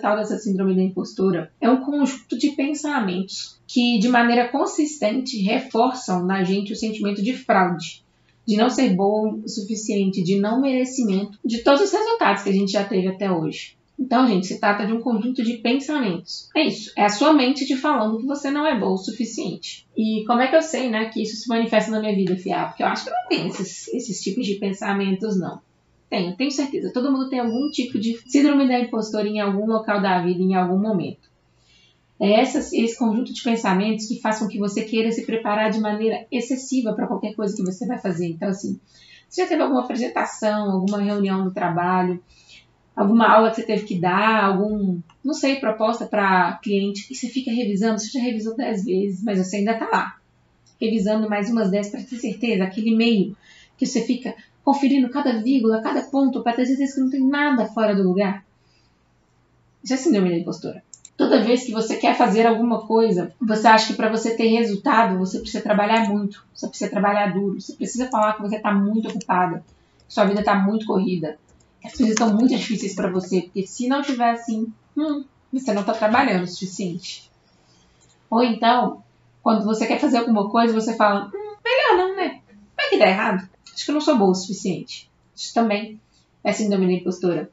tal dessa síndrome da impostora é um conjunto de pensamentos que, de maneira consistente, reforçam na gente o sentimento de fraude, de não ser bom o suficiente, de não merecimento, de todos os resultados que a gente já teve até hoje. Então, gente, se trata de um conjunto de pensamentos. É isso. É a sua mente te falando que você não é bom o suficiente. E como é que eu sei, né, que isso se manifesta na minha vida, Fia? Porque eu acho que eu não tenho esses, esses tipos de pensamentos, não. Tenho, tenho certeza. Todo mundo tem algum tipo de síndrome da impostora em algum local da vida, em algum momento. É essas, esse conjunto de pensamentos que faz com que você queira se preparar de maneira excessiva para qualquer coisa que você vai fazer. Então, assim, você já teve alguma apresentação, alguma reunião no trabalho, alguma aula que você teve que dar, algum, não sei, proposta para cliente, e você fica revisando, você já revisou dez vezes, mas você ainda está lá, revisando mais umas dez para ter certeza, aquele e-mail que você fica conferindo cada vírgula, cada ponto, para ter certeza que não tem nada fora do lugar. Isso é síndrome da impostora. Toda vez que você quer fazer alguma coisa, você acha que para você ter resultado, você precisa trabalhar muito, você precisa trabalhar duro, você precisa falar que você está muito ocupada, que sua vida está muito corrida, as coisas estão muito difíceis para você, porque se não tiver assim, hum, você não está trabalhando o suficiente. Ou então, quando você quer fazer alguma coisa, você fala, hum, melhor não, né? Que dá errado. Acho que eu não sou boa o suficiente. Isso também é síndrome da impostora.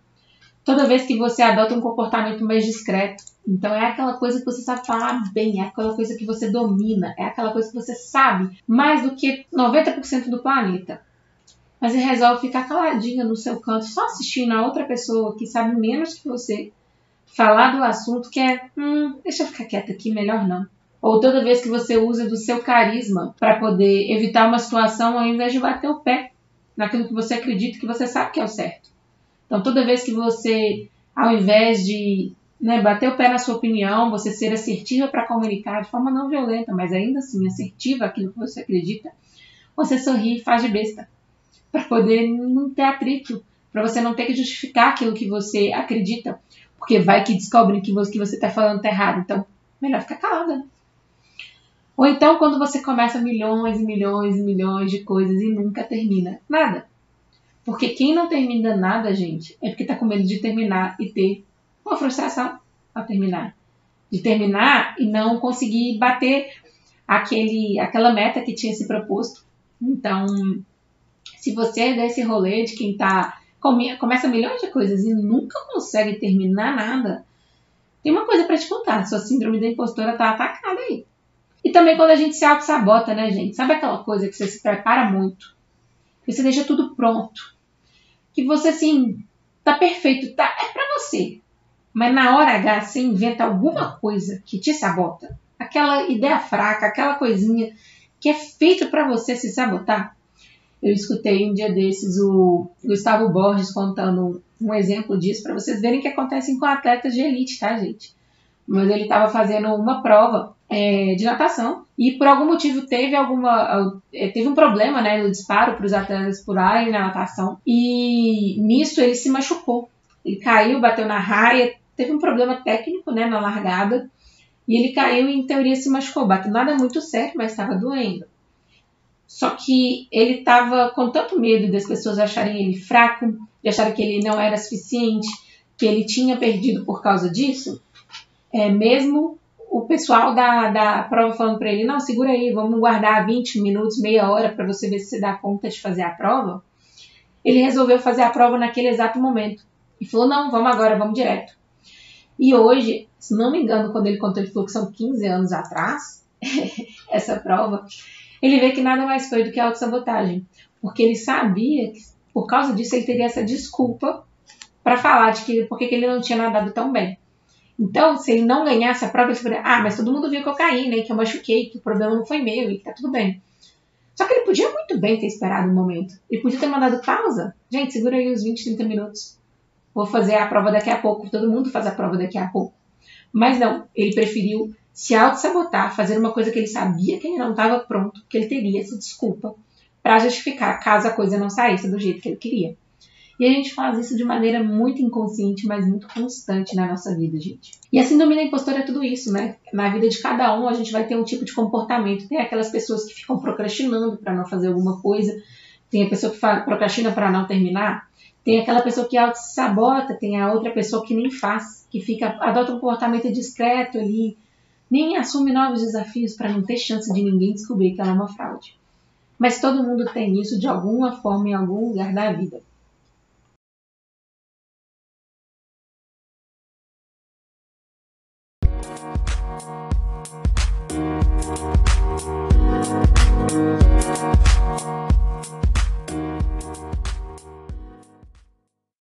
Toda vez que você adota um comportamento mais discreto, então é aquela coisa que você sabe falar bem, é aquela coisa que você domina, é aquela coisa que você sabe mais do que 90% do planeta mas ele resolve ficar caladinha no seu canto, só assistindo a outra pessoa que sabe menos que você falar do assunto, que é, hum, deixa eu ficar quieta aqui, melhor não. Ou toda vez que você usa do seu carisma para poder evitar uma situação ao invés de bater o pé naquilo que você acredita que você sabe que é o certo. Então, toda vez que você, ao invés de né, bater o pé na sua opinião, você ser assertiva para comunicar de forma não violenta, mas ainda assim assertiva aquilo que você acredita, você sorri e faz de besta para poder não ter atrito, para você não ter que justificar aquilo que você acredita, porque vai que descobrem que você está falando está errado, então melhor ficar calada. Ou então quando você começa milhões e milhões e milhões de coisas e nunca termina nada. Porque quem não termina nada, gente, é porque está com medo de terminar e ter uma frustração ao terminar. De terminar e não conseguir bater aquele, aquela meta que tinha se proposto. Então, se você é desse rolê de quem tá come, começa milhões de coisas e nunca consegue terminar nada, tem uma coisa para te contar, sua síndrome da impostora tá atacada aí. E também quando a gente se auto-sabota, né, gente? Sabe aquela coisa que você se prepara muito? Que você deixa tudo pronto. Que você, assim, tá perfeito, tá? É pra você. Mas na hora H você inventa alguma coisa que te sabota. Aquela ideia fraca, aquela coisinha que é feita para você se sabotar. Eu escutei um dia desses o Gustavo Borges contando um exemplo disso para vocês verem que acontece com atletas de elite, tá, gente? Mas ele estava fazendo uma prova é, de natação e por algum motivo teve alguma é, teve um problema, né, no disparo para os atletas pularem na natação e nisso ele se machucou. Ele caiu, bateu na raia, teve um problema técnico, né, na largada e ele caiu e em teoria se machucou. Bateu nada muito sério, mas estava doendo. Só que ele estava com tanto medo das pessoas acharem ele fraco, de acharem que ele não era suficiente, que ele tinha perdido por causa disso, é, mesmo o pessoal da, da prova falando para ele: não, segura aí, vamos guardar 20 minutos, meia hora para você ver se você dá conta de fazer a prova. Ele resolveu fazer a prova naquele exato momento e falou: não, vamos agora, vamos direto. E hoje, se não me engano, quando ele contou, ele falou que são 15 anos atrás, essa prova, ele vê que nada mais foi do que autossabotagem. Porque ele sabia que, por causa disso, ele teria essa desculpa para falar de que porque que ele não tinha nadado tão bem. Então, se ele não ganhasse a prova, ele poderia, ah, mas todo mundo viu que eu caí, né? Que eu machuquei, que o problema não foi meu e que tá tudo bem. Só que ele podia muito bem ter esperado um momento. Ele podia ter mandado pausa. Gente, segura aí os 20, 30 minutos. Vou fazer a prova daqui a pouco. Todo mundo faz a prova daqui a pouco. Mas não, ele preferiu se auto-sabotar, fazer uma coisa que ele sabia que ele não estava pronto, que ele teria essa desculpa para justificar caso a coisa não saísse do jeito que ele queria. E a gente faz isso de maneira muito inconsciente, mas muito constante na nossa vida, gente. E a síndrome da impostora é tudo isso, né? Na vida de cada um, a gente vai ter um tipo de comportamento. Tem aquelas pessoas que ficam procrastinando para não fazer alguma coisa, tem a pessoa que procrastina para não terminar, Tem aquela pessoa que auto-sabota, tem a outra pessoa que nem faz, que fica adota um comportamento discreto ali, nem assume novos desafios para não ter chance de ninguém descobrir que ela é uma fraude. Mas todo mundo tem isso de alguma forma em algum lugar da vida.